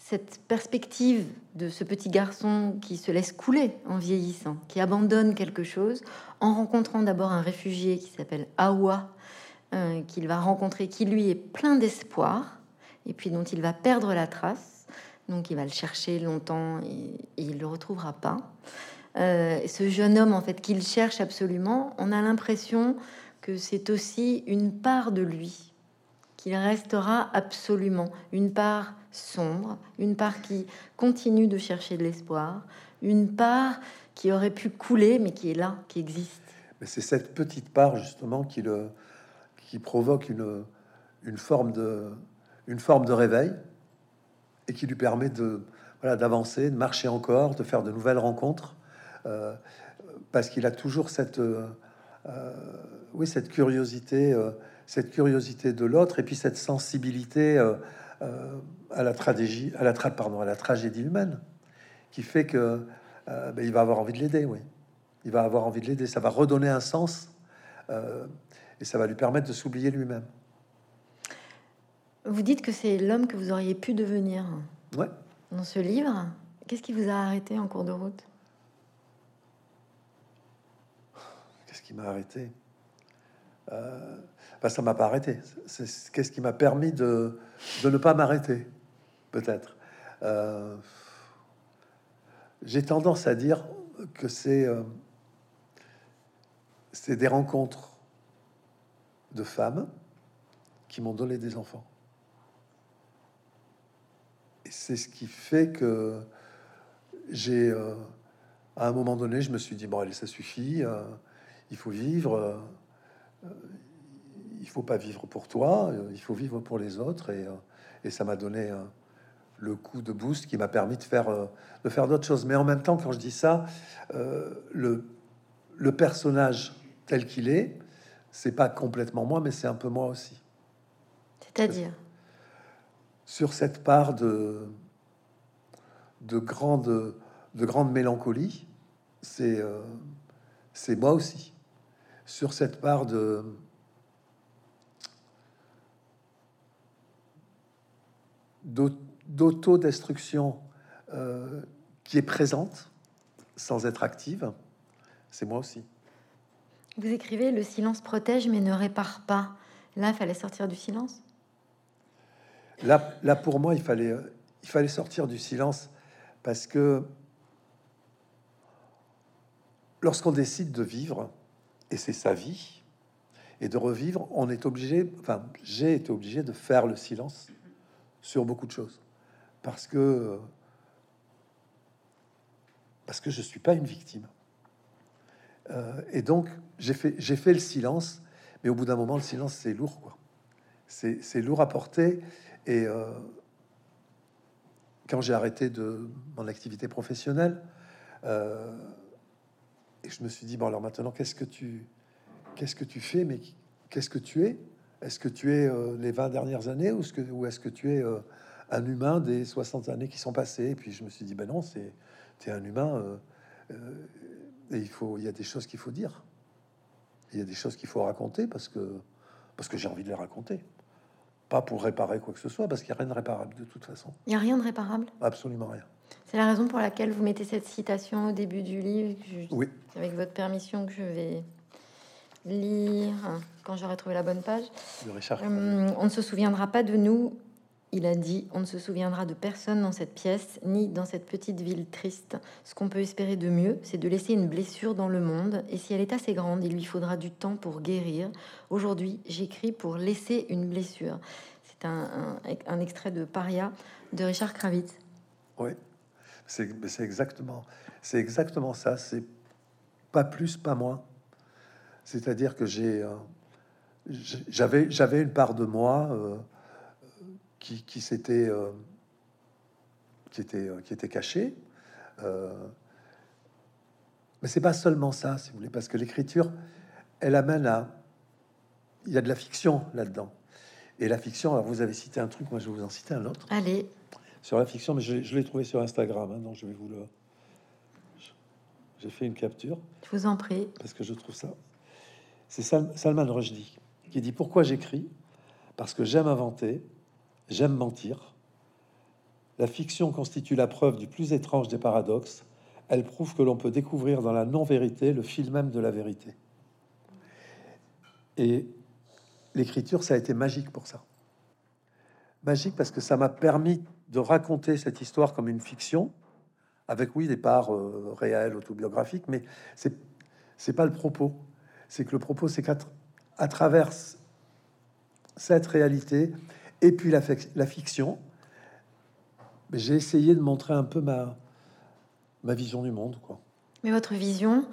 cette perspective de ce petit garçon qui se laisse couler en vieillissant, qui abandonne quelque chose, en rencontrant d'abord un réfugié qui s'appelle Awa, euh, qu'il va rencontrer, qui lui est plein d'espoir, et puis dont il va perdre la trace. Donc il va le chercher longtemps et, il le retrouvera pas. Euh, ce jeune homme, en fait, qu'il cherche absolument, on a l'impression que c'est aussi une part de lui qu'il restera absolument, une part sombre, une part qui continue de chercher de l'espoir, une part qui aurait pu couler mais qui est là, qui existe. Mais c'est cette petite part justement qui, le, qui provoque une, une, forme de, une forme de réveil et qui lui permet de voilà d'avancer, de marcher encore, de faire de nouvelles rencontres, parce qu'il a toujours cette euh, oui cette curiosité, euh, cette curiosité de l'autre et puis cette sensibilité euh, à la tragédie, à la tra pardon, à la tragédie humaine, qui fait que euh, ben, il va avoir envie de l'aider, oui. Il va avoir envie de l'aider. Ça va redonner un sens euh, et ça va lui permettre de s'oublier lui-même. Vous dites que c'est l'homme que vous auriez pu devenir. Ouais. Dans ce livre, qu'est-ce qui vous a arrêté en cours de route Qu'est-ce qui m'a arrêté euh, ben, ça m'a pas arrêté. C'est qu'est-ce qui m'a permis de, de, ne pas m'arrêter, peut-être. Euh, j'ai tendance à dire que c'est euh, c'est des rencontres de femmes qui m'ont donné des enfants. C'est ce qui fait que j'ai, à un moment donné, je me suis dit, bon, allez, ça suffit, il faut vivre, euh, il faut pas vivre pour toi, il faut vivre pour les autres. Et, et ça m'a donné le coup de boost qui m'a permis de faire, de faire d'autres choses. Mais en même temps, quand je dis ça, le, le personnage tel qu'il est, c'est pas complètement moi, mais c'est un peu moi aussi. C'est-à-dire? Sur cette part de, de, grande, de grande mélancolie, c'est euh, c'est moi aussi. Sur cette part de d'autodestruction euh, qui est présente sans être active, c'est moi aussi. Vous écrivez Le silence protège mais ne répare pas. Là, il fallait sortir du silence? Là, là, pour moi, il fallait, il fallait sortir du silence parce que lorsqu'on décide de vivre, et c'est sa vie, et de revivre, on est obligé, enfin, j'ai été obligé de faire le silence sur beaucoup de choses parce que parce que je suis pas une victime. Euh, et donc, j'ai fait, j'ai fait le silence, mais au bout d'un moment, le silence, c'est lourd, quoi. C'est, c'est lourd à porter. Et euh, quand j'ai arrêté de mon activité professionnelle, euh, et je me suis dit, bon, alors maintenant, qu'est-ce que tu, qu'est-ce que tu fais, mais qu'est-ce que tu es? Est-ce que tu es les 20 dernières années ou est-ce que, ou est-ce que tu es un humain des 60 années qui sont passées? Et puis je me suis dit, ben non, c'est, tu es un humain et il faut, il y a des choses qu'il faut dire. Il y a des choses qu'il faut raconter parce que, parce que j'ai envie de les raconter. Pas pour réparer quoi que ce soit, parce qu'il n'y a rien de réparable de toute façon. Il n'y a rien de réparable? Absolument rien. C'est la raison pour laquelle vous mettez cette citation au début du livre. oui. Avec votre permission, que je vais lire quand j'aurai trouvé la bonne page. De Richard. Hum, on ne se souviendra pas de nous il a dit On ne se souviendra de personne dans cette pièce, ni dans cette petite ville triste. Ce qu'on peut espérer de mieux, c'est de laisser une blessure dans le monde, et si elle est assez grande, il lui faudra du temps pour guérir. Aujourd'hui, j'écris pour laisser une blessure. C'est un, extrait de Paria de Richard Kravitz. Oui, c'est exactement, c'est exactement ça. C'est pas plus, pas moins. C'est-à-dire que j'ai, euh, j'avais, j'avais une part de moi. Euh, qui, qui s'était euh, qui était qui était caché. Euh, mais c'est pas seulement ça, si vous voulez, parce que l'écriture, elle amène à il y a de la fiction là-dedans. Et la fiction, alors vous avez cité un truc, moi je vais vous en citer un autre. Allez. Sur la fiction, mais je, l'ai trouvé sur Instagram, hein, donc je vais vous le. J'ai fait une capture. Je vous en prie. Parce que je trouve ça. C'est Salman Rushdie qui dit Pourquoi j'écris? Parce que j'aime inventer, J'aime mentir. La fiction constitue la preuve du plus étrange des paradoxes. Elle prouve que l'on peut découvrir dans la non-vérité le fil même de la vérité. Et l'écriture, ça a été magique pour ça. Magique parce que ça m'a permis de raconter cette histoire comme une fiction, avec oui des parts euh, réelles, autobiographiques, mais c'est c'est pas le propos. C'est que le propos, c'est qu'à travers cette réalité, et puis la, fiction, j'ai essayé de montrer un peu ma, ma vision du monde. Quoi. Mais votre vision,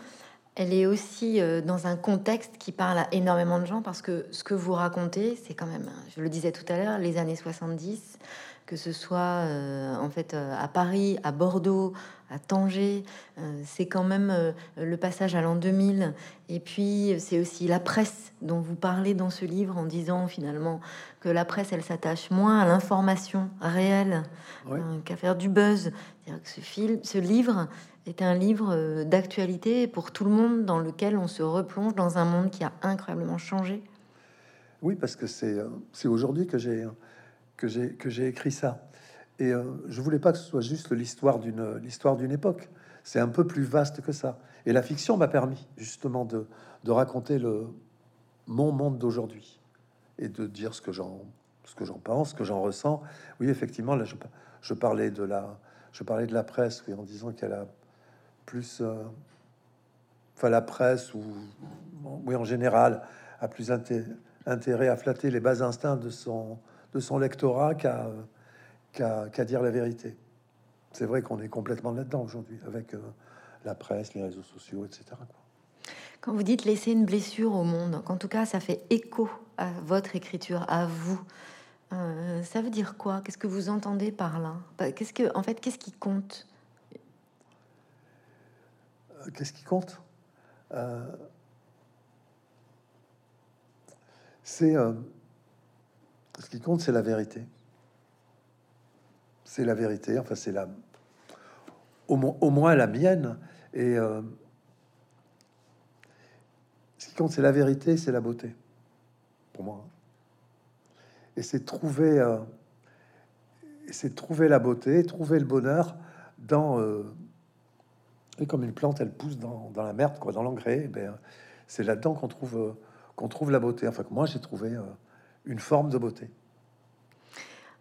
elle est aussi euh, dans un contexte qui parle à énormément de gens parce que ce que vous racontez, c'est quand même, je le disais tout à l'heure, les années 70, que ce soit euh, en fait euh, à Paris, à Bordeaux, à Tanger, euh, c'est quand même le passage à l'an 2000. Et puis c'est aussi la presse dont vous parlez dans ce livre en disant finalement que la presse, elle s'attache moins à l'information réelle qu'à faire du buzz. Que ce, film, ce livre est un livre d'actualité pour tout le monde dans lequel on se replonge dans un monde qui a incroyablement changé. Oui, parce que c'est aujourd'hui que j'ai que j'ai écrit ça. Et euh, je voulais pas que ce soit juste l'histoire d'une l'histoire d'une époque. C'est un peu plus vaste que ça. Et la fiction m'a permis justement de, de raconter le mon monde d'aujourd'hui et de dire ce que j'en ce que j'en pense, ce que j'en ressens. Oui, effectivement, là, je, je, parlais de la je parlais de la presse, oui, en disant qu'elle a plus, euh, enfin la presse ou oui en général a plus intérêt à flatter les bas instincts de son, de son lectorat qu'à dire la vérité. C'est vrai qu'on est complètement là-dedans aujourd'hui, avec euh, la presse, les réseaux sociaux, etc. Quand vous dites laisser une blessure au monde, en tout cas ça fait écho à votre écriture, à vous, euh, ça veut dire quoi? Qu'est-ce que vous entendez par là? Bah, Qu'est-ce que, en fait, qu'est-ce qui compte? Euh, Qu'est-ce qui compte? C'est ce qui compte, c'est la vérité. C'est la vérité. Enfin, c'est la, au, moins la mienne. Et euh, ce qui compte, c'est la vérité, c'est la beauté, pour moi. Et c'est trouver, euh, c'est trouver la beauté, trouver le bonheur dans. Euh, et comme une plante, elle pousse dans, la merde, quoi, dans l'engrais. Ben, c'est là-dedans qu'on trouve, qu'on trouve la beauté. Enfin, que moi, j'ai trouvé une forme de beauté.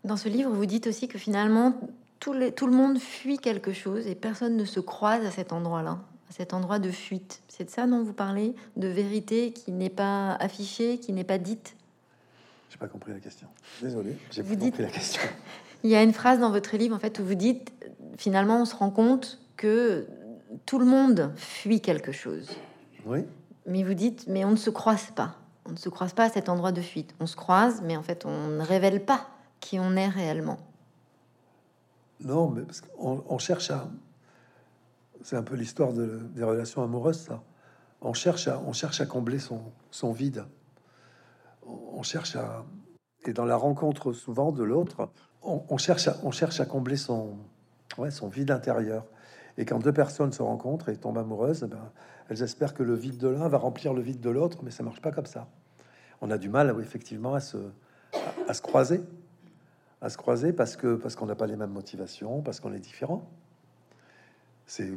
Dans ce livre, vous dites aussi que finalement, tout, tout le monde fuit quelque chose et personne ne se croise à cet endroit-là, à cet endroit de fuite. C'est de ça dont vous parlez, de vérité qui n'est pas affichée, qui n'est pas dite? J'ai pas compris la question. Désolé, j'ai pas compris la question. (laughs) Il y a une phrase dans votre livre en fait où vous dites finalement on se rend compte que tout le monde fuit quelque chose. Oui. Mais vous dites mais on ne se croise pas. On ne se croise pas à cet endroit de fuite. On se croise, mais en fait on ne révèle pas qui on est réellement. Non, mais parce qu'on on cherche à. C'est un peu l'histoire de, des relations amoureuses, ça. On cherche à, on cherche à combler son, son vide. On cherche à. Et dans la rencontre souvent de l'autre, on, cherche à, on cherche à combler son, ouais, son vide intérieur. Et quand deux personnes se rencontrent et tombent amoureuses, eh ben, elles espèrent que le vide de l'un va remplir le vide de l'autre, mais ça marche pas comme ça. On a du mal, effectivement, à se, à se croiser à se croiser parce que parce qu'on n'a pas les mêmes motivations, parce qu'on est différent. C'est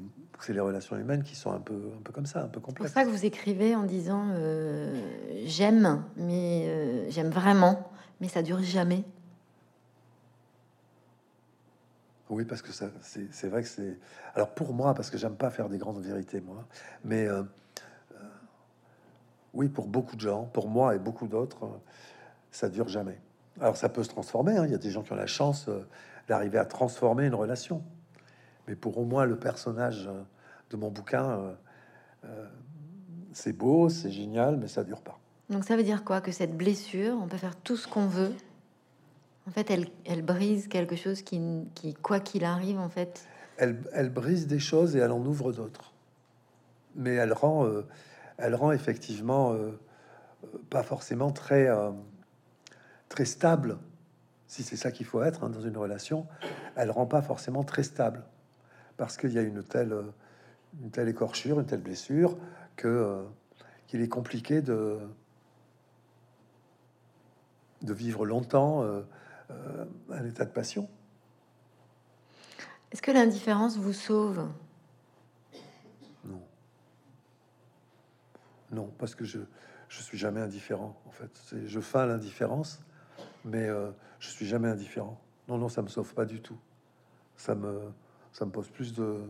les relations humaines qui sont un peu un peu comme ça, un peu complexes. C'est pour ça que vous écrivez en disant euh, j'aime, mais euh, j'aime vraiment, mais ça dure jamais. Oui, parce que c'est vrai que c'est. Alors pour moi, parce que j'aime pas faire des grandes vérités, moi, mais euh, oui, pour beaucoup de gens, pour moi et beaucoup d'autres, ça dure jamais. Alors ça peut se transformer, hein. il y a des gens qui ont la chance euh, d'arriver à transformer une relation. Mais pour au moins le personnage euh, de mon bouquin, euh, c'est beau, c'est génial, mais ça dure pas. Donc ça veut dire quoi? Que cette blessure, on peut faire tout ce qu'on veut. En fait, elle, brise quelque chose qui, quoi qu'il arrive, en fait. Elle, brise des choses et elle en ouvre d'autres. Mais elle rend, elle rend effectivement pas forcément très très stable, si c'est ça qu'il faut être hein, dans une relation, elle rend pas forcément très stable parce qu'il y a une telle, une telle écorchure, une telle blessure que euh, qu'il est compliqué de de vivre longtemps euh, un état de passion. Est-ce que l'indifférence vous sauve? Non. Non, parce que je je suis jamais indifférent. En fait, je feins l'indifférence mais euh, je suis jamais indifférent. Non, non, ça me sauve pas du tout. Ça me, ça me pose plus de,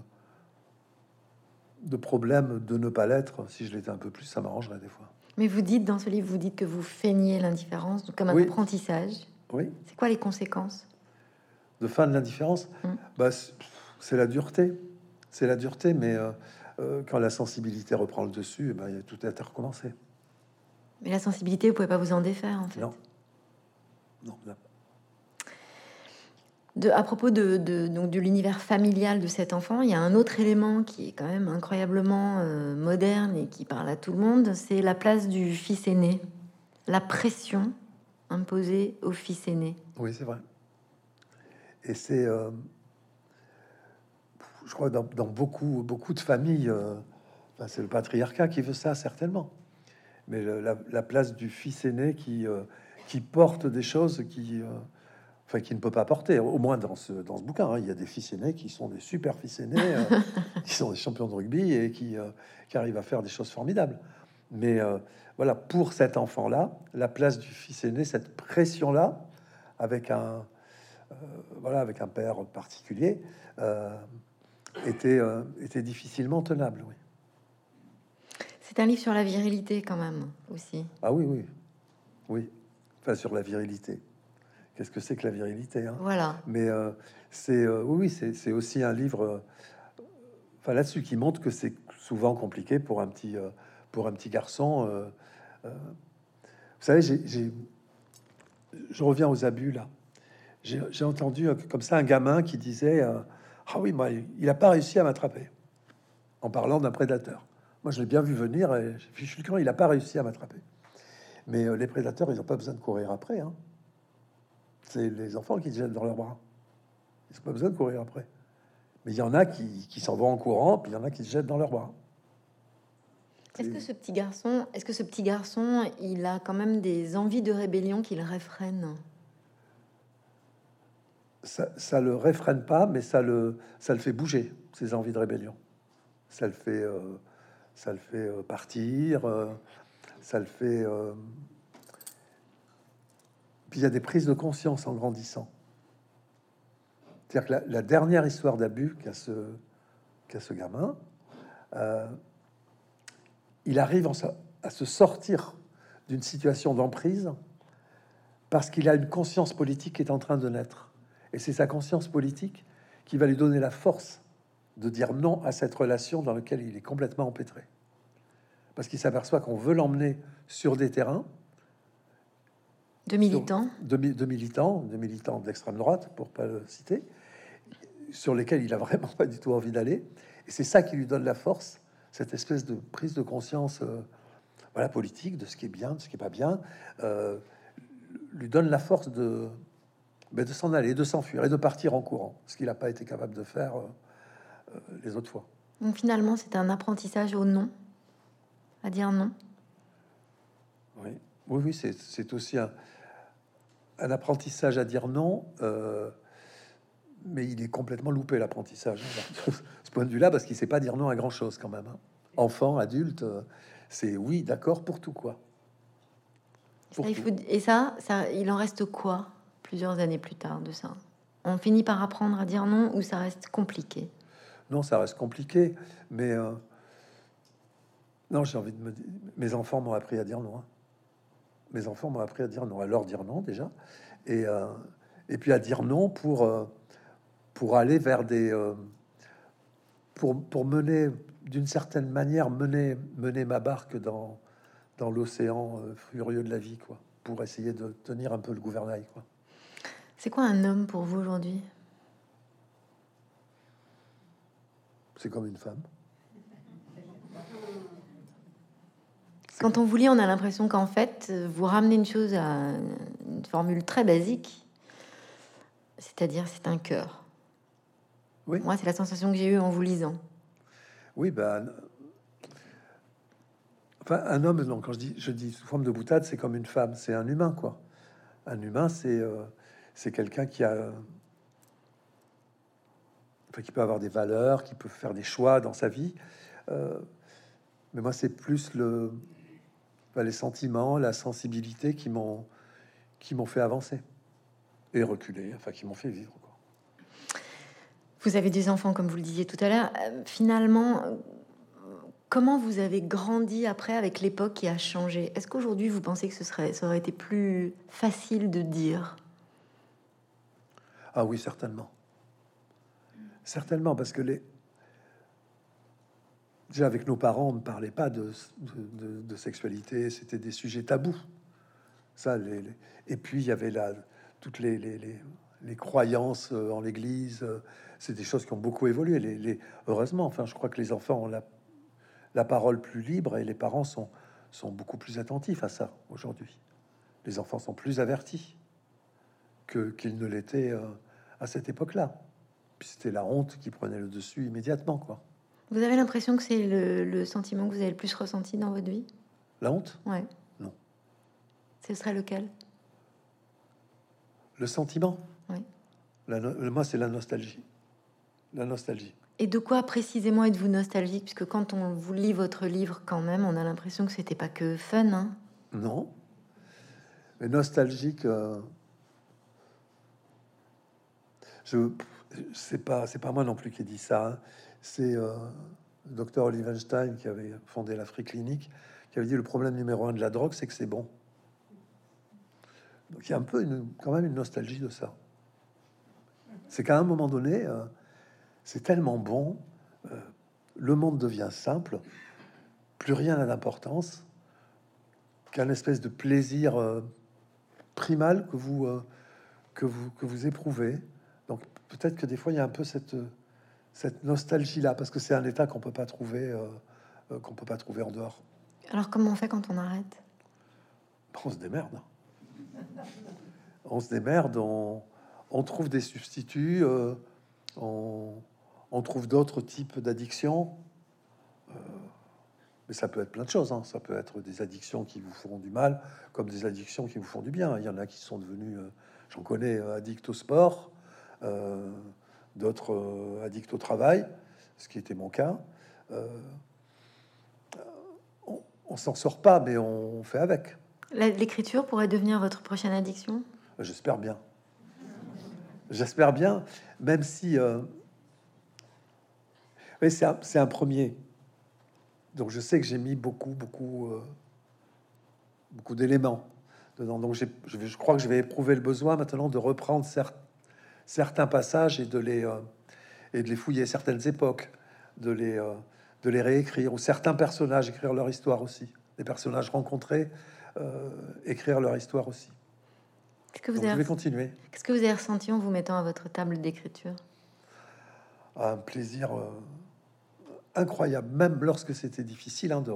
de problèmes de ne pas l'être. Si je l'étais un peu plus, ça m'arrangerait des fois. Mais vous dites dans ce livre, vous dites que vous feignez l'indifférence comme un apprentissage. Oui. C'est quoi les conséquences de fin de l'indifférence mm. bah, C'est la dureté. C'est la dureté, mais euh, euh, quand la sensibilité reprend le dessus, bah, tout à recommencer. Mais la sensibilité, vous pouvez pas vous en défaire, en fait. Non. De, à propos de, donc, de l'univers familial de cet enfant, il y a un autre élément qui est quand même incroyablement euh, moderne et qui parle à tout le monde, c'est la place du fils aîné, la pression imposée au fils aîné. Oui, c'est vrai. Et c'est, euh, je crois, dans, beaucoup, beaucoup de familles, euh, c'est le patriarcat qui veut ça, certainement. Mais la, place du fils aîné qui qui porte des choses qui, euh, enfin, qui ne peut pas porter. Au moins dans ce, dans ce bouquin, hein. il y a des fils aînés qui sont des super fils aînés, euh, (laughs) qui sont des champions de rugby et qui, euh, qui, arrivent à faire des choses formidables. Mais voilà, pour cet enfant-là, la place du fils aîné, cette pression-là, avec un, voilà, avec un père particulier, était, était difficilement tenable. Oui. C'est un livre sur la virilité quand même aussi. Ah oui, oui. Oui, enfin sur la virilité. Qu'est-ce que c'est que la virilité hein? Voilà. Mais euh, c'est euh, oui, oui, c'est aussi un livre, euh, enfin là-dessus, qui montre que c'est souvent compliqué pour un petit, pour un petit garçon. vous savez, je reviens aux abus là. J'ai entendu comme ça un gamin qui disait Ah oui, moi, il n'a pas réussi à m'attraper en parlant d'un prédateur. Moi, je l'ai bien vu venir et je suis il n'a pas réussi à m'attraper? Mais les prédateurs, ils n'ont pas besoin de courir après. Hein. C'est les enfants qui se jettent dans leurs bras. Ils n'ont pas besoin de courir après. Mais il y en a qui, s'en vont en courant, puis il y en a qui se jettent dans leurs bras. Est-ce que ce petit garçon, est-ce que ce petit garçon, il a quand même des envies de rébellion qu'il réfrène? Ça, ça le réfrène pas, mais ça le, ça le fait bouger, ses envies de rébellion. Ça le fait, euh, ça le fait euh, partir, euh, ça le fait puis il y a des prises de conscience en grandissant. C'est-à-dire que la, dernière histoire d'abus qu'a ce, ce gamin, il arrive à se sortir d'une situation d'emprise parce qu'il a une conscience politique qui est en train de naître. Et c'est sa conscience politique qui va lui donner la force de dire non à cette relation dans laquelle il est complètement empêtré. Parce qu'il s'aperçoit qu'on veut l'emmener sur des terrains de militants de, militants, de militants d'extrême droite, pour pas le citer, sur lesquels il a (laughs) vraiment pas du tout envie d'aller. Et c'est ça qui lui donne la force, cette espèce de prise de conscience euh, voilà, politique de ce qui est bien, de ce qui est pas bien, euh, lui donne la force de, ben, de s'en aller, de s'enfuir et de partir en courant, ce qu'il n'a pas été capable de faire euh, les autres fois. Donc finalement, c'est un apprentissage au non, à dire non? Oui, oui, oui c'est aussi un, un apprentissage à dire non, euh, mais il est complètement loupé l'apprentissage. Point de vue-là, parce qu'il sait pas dire non à grand chose quand même. Hein. Enfant, adulte, euh, c'est oui, d'accord pour tout quoi. et ça, ça, il en reste quoi plusieurs années plus tard de ça? On finit par apprendre à dire non ou ça reste compliqué? Non, ça reste compliqué, mais euh, non, j'ai envie de me dire, mes enfants m'ont appris à dire non. Hein mes enfants m'ont appris à dire non, à leur dire non déjà, et, euh, et puis à dire non pour, euh, pour aller vers des... Euh, pour, pour mener, d'une certaine manière, mener, mener ma barque dans, dans l'océan furieux de la vie, quoi, pour essayer de tenir un peu le gouvernail, quoi. C'est quoi un homme pour vous aujourd'hui? C'est comme une femme. Quand on vous lit, on a l'impression qu'en fait, vous ramenez une chose à une formule très basique, c'est-à-dire c'est un cœur. Oui. Moi, c'est la sensation que j'ai eue en vous lisant. Oui, ben, enfin, un homme, donc quand je dis, je dis sous forme de boutade, c'est comme une femme, c'est un humain, quoi. Un humain, c'est euh, c'est quelqu'un qui a, enfin, qui peut avoir des valeurs, qui peut faire des choix dans sa vie. Euh, mais moi, c'est plus le, les sentiments, la sensibilité qui m'ont qui m'ont fait avancer et reculer, enfin qui m'ont fait vivre. Quoi. Vous avez des enfants, comme vous le disiez tout à l'heure. Euh, finalement, comment vous avez grandi après avec l'époque qui a changé? Est-ce qu'aujourd'hui vous pensez que ce serait, ça aurait été plus facile de dire? Ah oui, certainement. Certainement, parce que les, Déjà, avec nos parents, on ne parlait pas de, sexualité, c'était des sujets tabous. Ça, Et puis, il y avait là toutes les, les, croyances euh, en l'Église. C'est des choses qui ont beaucoup évolué. Les, Heureusement, enfin, je crois que les enfants ont la, la parole plus libre et les parents sont, sont beaucoup plus attentifs à ça aujourd'hui. Les enfants sont plus avertis que qu'ils ne l'étaient euh, à cette époque-là. Puis c'était la honte qui prenait le dessus immédiatement, quoi. Vous avez l'impression que c'est le, sentiment que vous avez le plus ressenti dans votre vie? La honte? Ouais. Non. Ce serait lequel? Le sentiment? Oui. moi, c'est la nostalgie. La nostalgie. Et de quoi précisément êtes-vous nostalgique? Puisque quand on vous lit votre livre, quand même, on a l'impression que c'était pas que fun. Hein? Non. Mais nostalgique. Euh... Je c'est pas c'est pas moi non plus qui ai dit ça. Hein c'est euh, le docteur Olivenstein qui avait fondé l'Afrique clinique, qui avait dit le problème numéro un de la drogue, c'est que c'est bon. Donc il y a un peu une, quand même une nostalgie de ça. C'est qu'à un moment donné, euh, c'est tellement bon, euh, le monde devient simple, plus rien n'a d'importance, qu'un espèce de plaisir euh, primal que vous, que vous, que vous éprouvez. Donc peut-être que des fois, il y a un peu cette, cette nostalgie-là, parce que c'est un état qu'on peut pas trouver, qu'on peut pas trouver en dehors. Alors comment on fait quand on arrête? On se démerde. On se démerde, on, on trouve des substituts, euh, on, trouve d'autres types d'addictions. Euh, mais ça peut être plein de choses. Hein. Ça peut être des addictions qui vous feront du mal, comme des addictions qui vous font du bien. Il y en a qui sont devenus, euh, j'en connais, addicts au sport, d'autres addicts au travail, ce qui était mon cas. on, on s'en sort pas, mais on fait avec. L'écriture pourrait devenir votre prochaine addiction? J'espère bien. J'espère bien, même si... Euh... Oui, c'est un, un, premier. Donc je sais que j'ai mis beaucoup, beaucoup, euh, beaucoup d'éléments dedans. Donc je, je, crois que je vais éprouver le besoin maintenant de reprendre certains passages et de les, euh, et de les fouiller, certaines époques, de les, euh, de les réécrire, ou certains personnages, écrire leur histoire aussi. Les personnages rencontrés, écrire leur histoire aussi que vous avez... continuer. Qu'est-ce que vous avez ressenti en vous mettant à votre table d'écriture? Un plaisir euh, incroyable, même lorsque c'était difficile hein, de,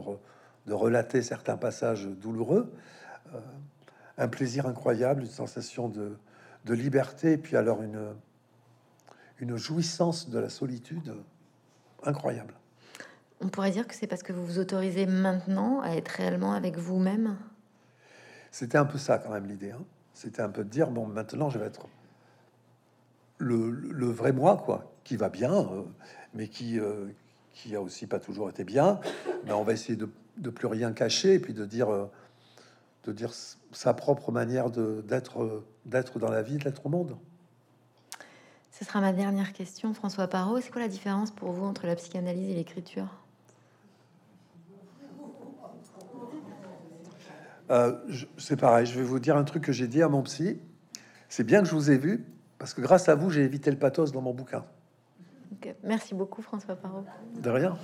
de, relater certains passages douloureux. Euh, un plaisir incroyable, une sensation de, de, liberté, et puis alors une, une jouissance de la solitude incroyable. On pourrait dire que c'est parce que vous vous autorisez maintenant à être réellement avec vous-même? C'était un peu ça quand même l'idée. Hein. C'était un peu de dire bon, maintenant je vais être le, vrai moi, quoi, qui va bien, euh, mais qui euh, qui a aussi pas toujours été bien. Mais on va essayer de, de plus rien cacher et puis de dire euh, de dire sa propre manière d'être d'être dans la vie, d'être au monde. Ce sera ma dernière question, François Parot. C'est quoi la différence pour vous entre la psychanalyse et l'écriture? Euh, c'est pareil, je vais vous dire un truc que j'ai dit à mon psy. C'est bien que je vous ai vu, parce que grâce à vous, j'ai évité le pathos dans mon bouquin. Merci beaucoup, François Parot. De rien.